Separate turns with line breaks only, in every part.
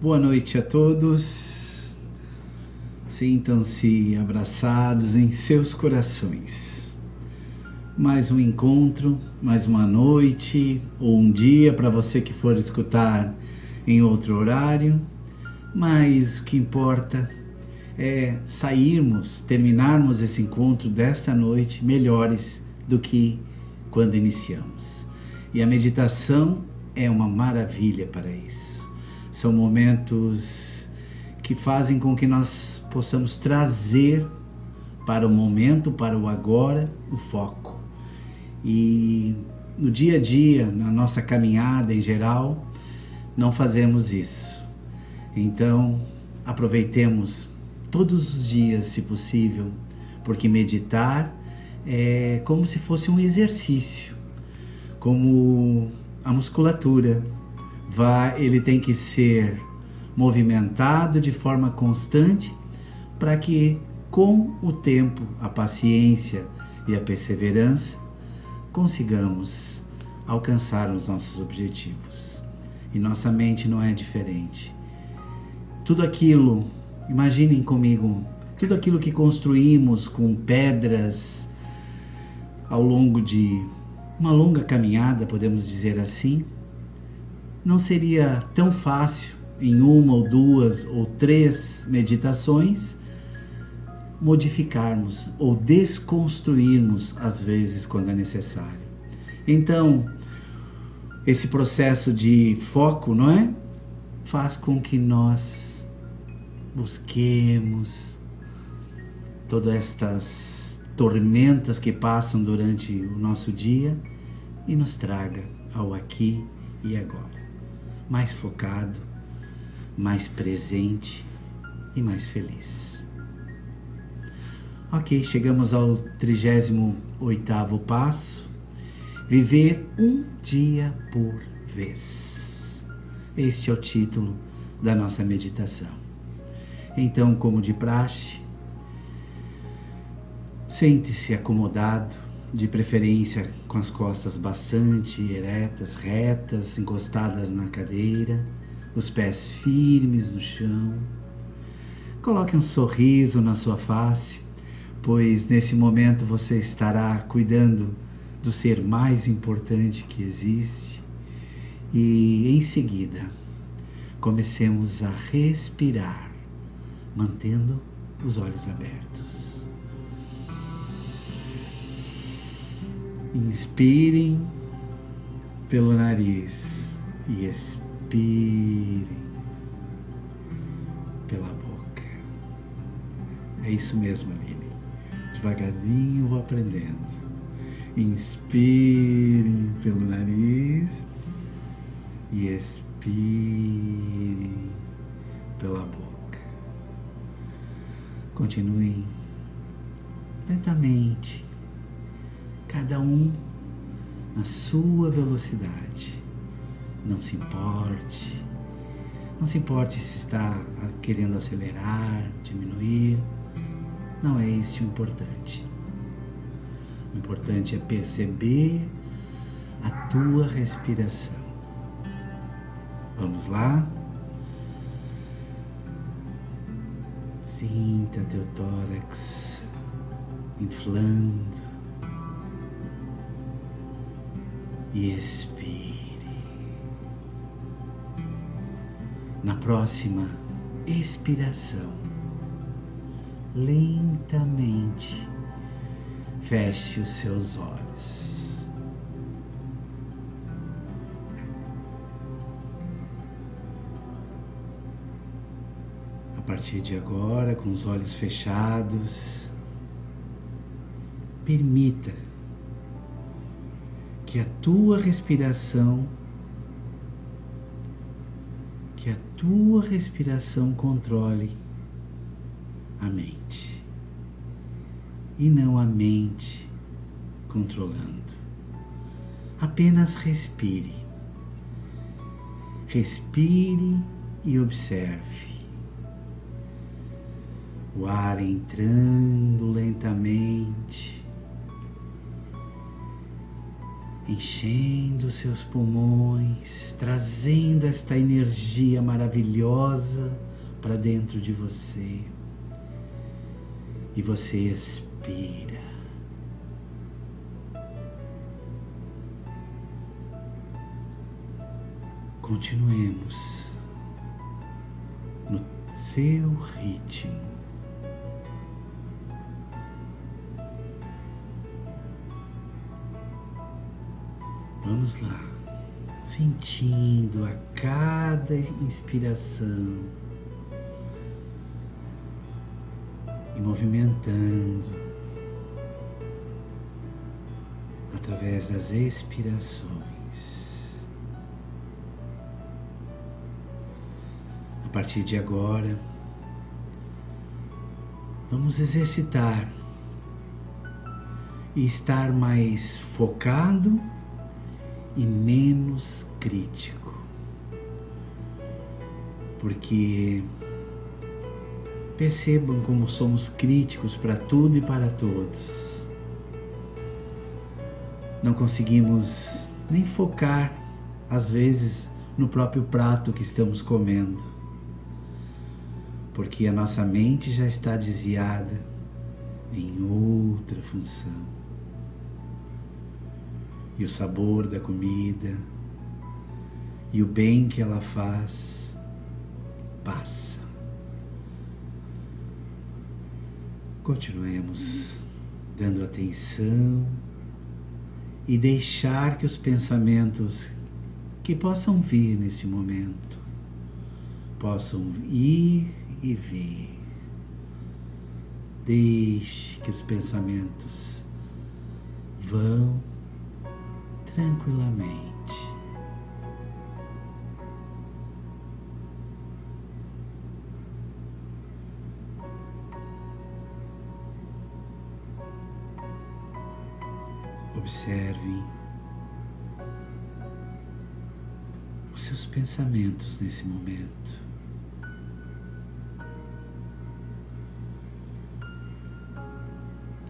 Boa noite a todos. Sintam-se abraçados em seus corações. Mais um encontro, mais uma noite ou um dia para você que for escutar em outro horário. Mas o que importa é sairmos, terminarmos esse encontro desta noite melhores do que quando iniciamos. E a meditação é uma maravilha para isso. São momentos que fazem com que nós possamos trazer para o momento, para o agora, o foco. E no dia a dia, na nossa caminhada em geral, não fazemos isso. Então, aproveitemos todos os dias, se possível, porque meditar é como se fosse um exercício, como a musculatura. Ele tem que ser movimentado de forma constante para que com o tempo, a paciência e a perseverança consigamos alcançar os nossos objetivos. E nossa mente não é diferente. Tudo aquilo, imaginem comigo, tudo aquilo que construímos com pedras ao longo de uma longa caminhada, podemos dizer assim, não seria tão fácil em uma ou duas ou três meditações modificarmos ou desconstruirmos às vezes quando é necessário. Então, esse processo de foco, não é? Faz com que nós busquemos todas estas tormentas que passam durante o nosso dia e nos traga ao aqui e agora. Mais focado, mais presente e mais feliz. Ok, chegamos ao 38 passo. Viver um dia por vez. Este é o título da nossa meditação. Então, como de praxe, Sente-se acomodado, de preferência com as costas bastante eretas, retas, encostadas na cadeira, os pés firmes no chão. Coloque um sorriso na sua face, pois nesse momento você estará cuidando do ser mais importante que existe. E em seguida, comecemos a respirar, mantendo os olhos abertos. Inspirem pelo nariz e expirem pela boca. É isso mesmo, Aline. Devagarinho vou aprendendo. Inspirem pelo nariz e expirem pela boca. Continuem lentamente cada um na sua velocidade. Não se importe, não se importe se está querendo acelerar, diminuir. Não é esse o importante. O importante é perceber a tua respiração. Vamos lá? Sinta teu tórax inflando e expire. Na próxima expiração, lentamente feche os seus olhos. A partir de agora, com os olhos fechados, permita que a tua respiração, que a tua respiração controle a mente e não a mente controlando. Apenas respire. Respire e observe. O ar entrando lentamente enchendo seus pulmões, trazendo esta energia maravilhosa para dentro de você. E você expira. Continuemos no seu ritmo. Vamos lá, sentindo a cada inspiração. E movimentando. Através das expirações. A partir de agora, vamos exercitar. E estar mais focado e menos crítico. Porque percebam como somos críticos para tudo e para todos. Não conseguimos nem focar, às vezes, no próprio prato que estamos comendo porque a nossa mente já está desviada em outra função. E o sabor da comida e o bem que ela faz passa. Continuemos dando atenção e deixar que os pensamentos que possam vir nesse momento possam ir e vir. Deixe que os pensamentos vão tranquilamente. Observem os seus pensamentos nesse momento.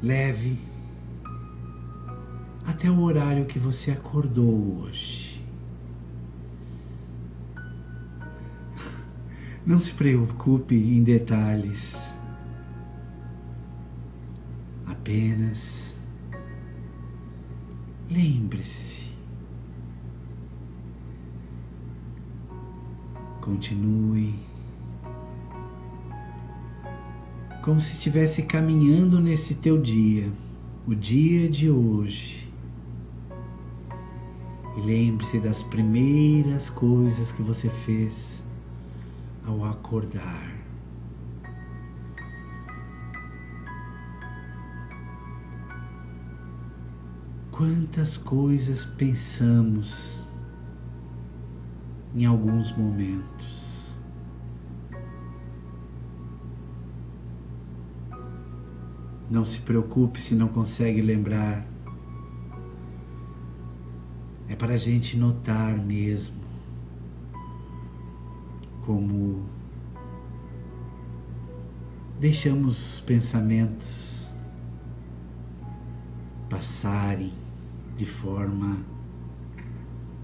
Leve até o horário que você acordou hoje. Não se preocupe em detalhes. Apenas lembre-se. Continue como se estivesse caminhando nesse teu dia, o dia de hoje. E lembre-se das primeiras coisas que você fez ao acordar. Quantas coisas pensamos em alguns momentos. Não se preocupe se não consegue lembrar. Para a gente notar mesmo como deixamos pensamentos passarem de forma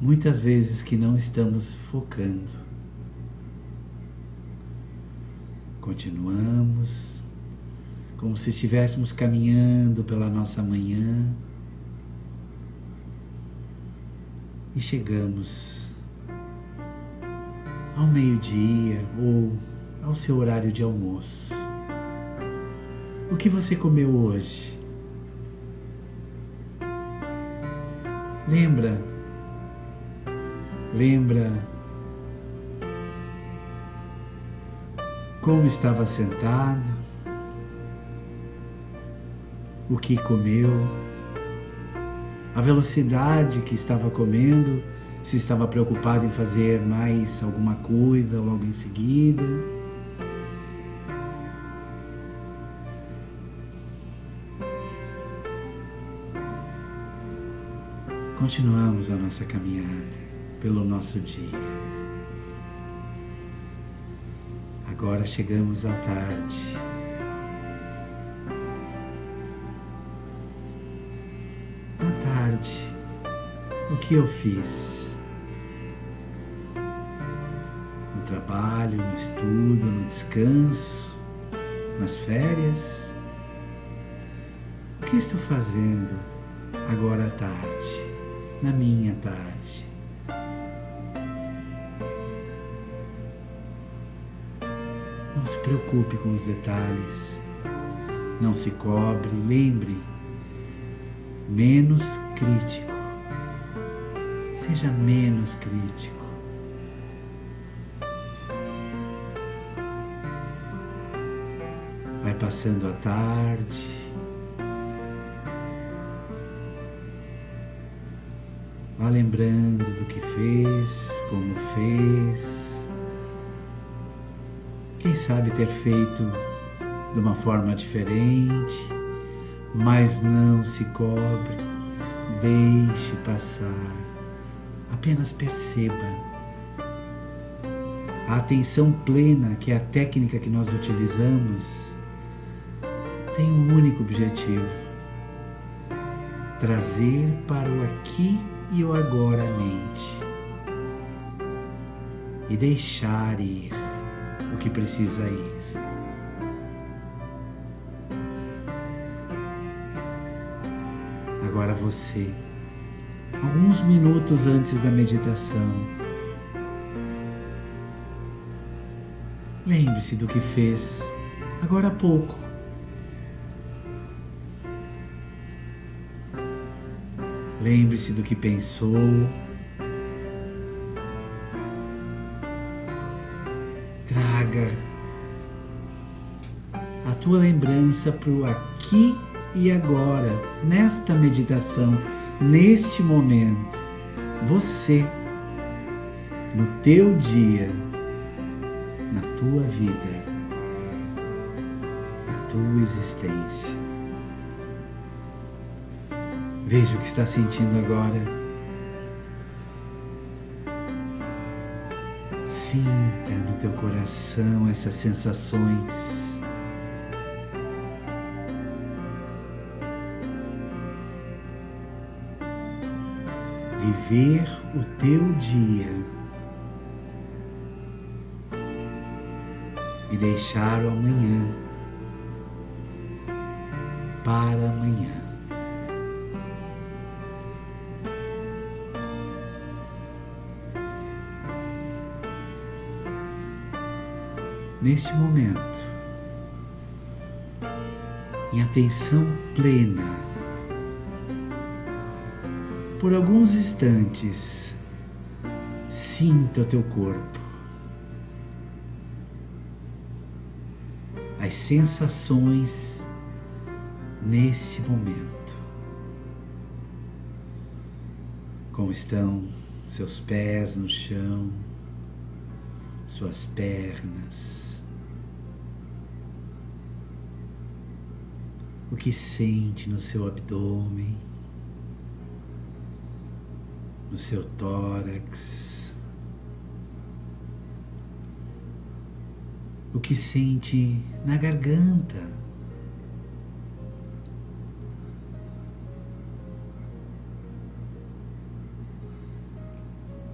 muitas vezes que não estamos focando. Continuamos como se estivéssemos caminhando pela nossa manhã e chegamos ao meio-dia ou ao seu horário de almoço. O que você comeu hoje? Lembra? Lembra como estava sentado? o que comeu, a velocidade que estava comendo, se estava preocupado em fazer mais alguma coisa logo em seguida. Continuamos a nossa caminhada pelo nosso dia. Agora chegamos à tarde. Que eu fiz? No trabalho, no estudo, no descanso, nas férias? O que estou fazendo agora à tarde, na minha tarde? Não se preocupe com os detalhes. Não se cobre, lembre, menos crítico. Seja menos crítico. Vai passando a tarde. Vá lembrando do que fez, como fez. Quem sabe ter feito de uma forma diferente, mas não se cobre, deixe passar, apenas perceba. A atenção plena, que é a técnica que nós utilizamos, tem um único objetivo: trazer para o aqui e o agora a mente e deixar ir o que precisa ir. Agora você, alguns minutos antes da meditação, lembre-se do que fez agora há pouco. Lembre-se do que pensou. Traga a tua lembrança para o aqui e agora, nesta meditação, neste momento. Você, no teu dia, na tua vida, na tua existência. Veja o que está sentindo agora. Sinta no teu coração essas sensações. Viver o teu dia e deixar o amanhã para amanhã. neste momento, em atenção plena, por alguns instantes, sinta o teu corpo, as sensações neste momento. Como estão seus pés no chão, suas pernas, o que sente no seu abdômen, no seu tórax, o que sente na garganta.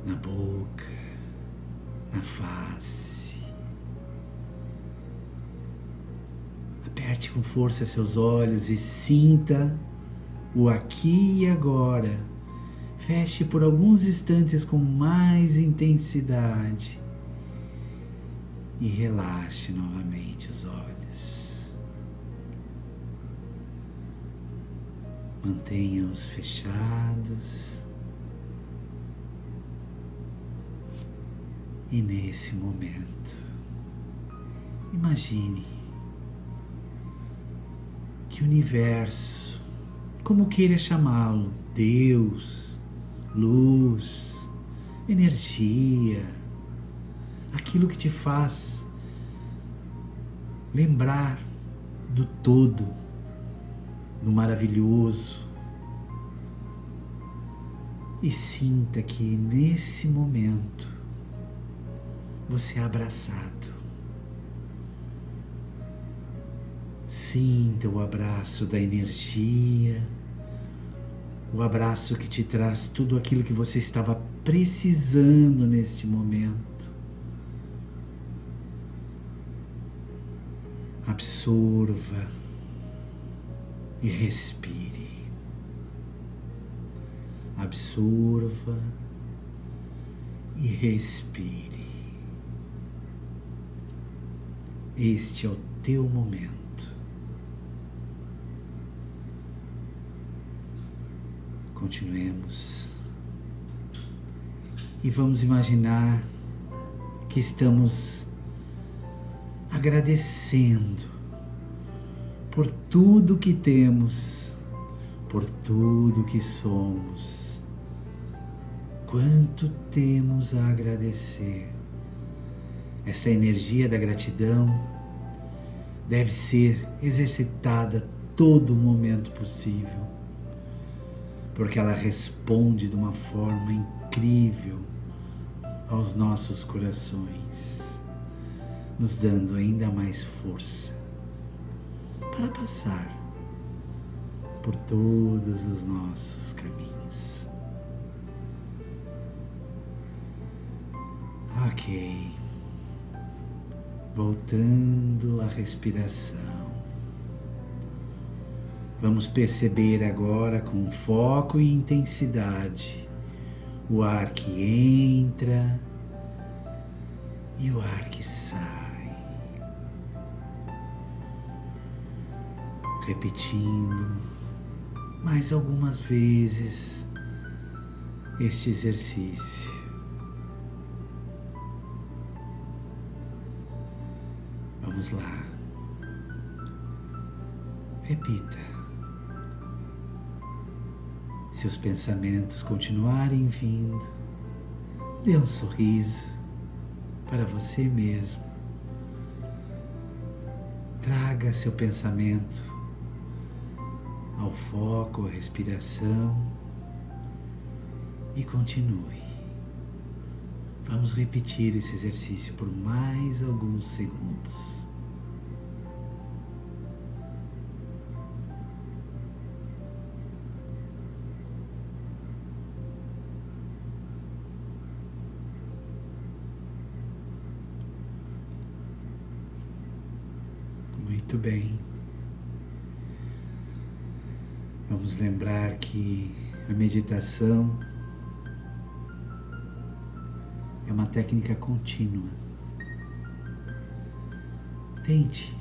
Na boca, na face. Aperte com força seus olhos e sinta o aqui e agora. Feche por alguns instantes com mais intensidade e relaxe novamente os olhos. Mantenha-os fechados. E nesse momento, imagine que o universo, como queira chamá-lo, Deus, luz, energia, aquilo que te faz lembrar do todo, do maravilhoso. E sinta que nesse momento você é abraçado Sinta o abraço da energia, o abraço que te traz tudo aquilo que você estava precisando neste momento. Absorva e respire. Absorva e respire. Este é o teu momento. Continuemos. E vamos imaginar que estamos agradecendo por tudo que temos, por tudo que somos. Quanto temos a agradecer. Essa energia da gratidão deve ser exercitada todo momento possível porque ela responde de uma forma incrível aos nossos corações, nos dando ainda mais força para passar por todos os nossos caminhos. Ok, voltando à respiração. Vamos perceber agora com foco e intensidade o ar que entra e o ar que sai. Repetindo mais algumas vezes este exercício. Vamos lá. Repita. Se os pensamentos continuarem vindo, dê um sorriso para você mesmo. Traga seu pensamento ao foco, à respiração e continue. Vamos repetir esse exercício por mais alguns segundos. Muito bem. Vamos lembrar que a meditação é uma técnica contínua. Tente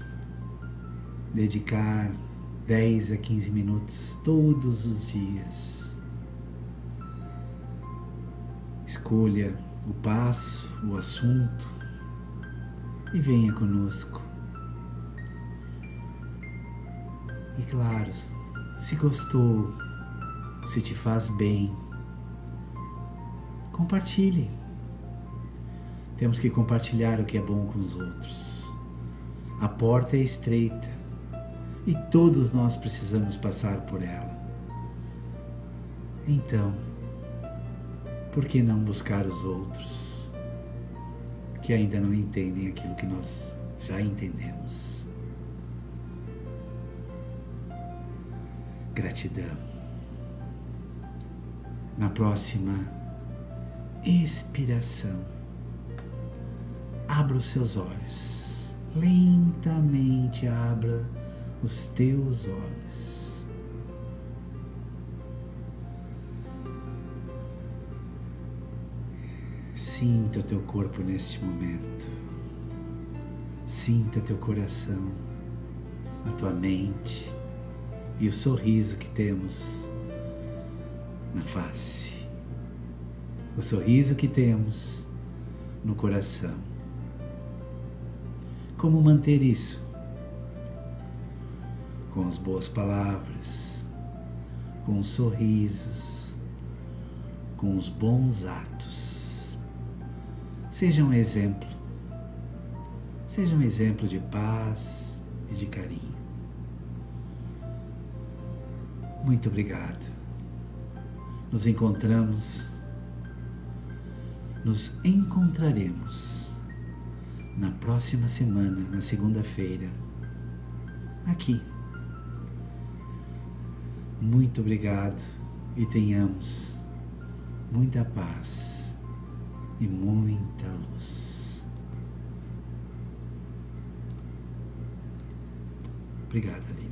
dedicar 10 a 15 minutos todos os dias. Escolha o passo, o assunto e venha conosco. E claro, se gostou, se te faz bem, compartilhe. Temos que compartilhar o que é bom com os outros. A porta é estreita e todos nós precisamos passar por ela. Então, por que não buscar os outros que ainda não entendem aquilo que nós já entendemos? Gratidão. Na próxima expiração, abra os seus olhos. Lentamente abra os teus olhos. Sinta o teu corpo neste momento. Sinta teu coração, a tua mente e o sorriso que temos na face, o sorriso que temos no coração. Como manter isso? Com as boas palavras, com os sorrisos, com os bons atos. Seja um exemplo. Seja um exemplo de paz e de carinho. Muito obrigado. Nos encontramos, nos encontraremos na próxima semana, na segunda-feira, aqui. Muito obrigado e tenhamos muita paz e muita luz. Obrigado, Aline.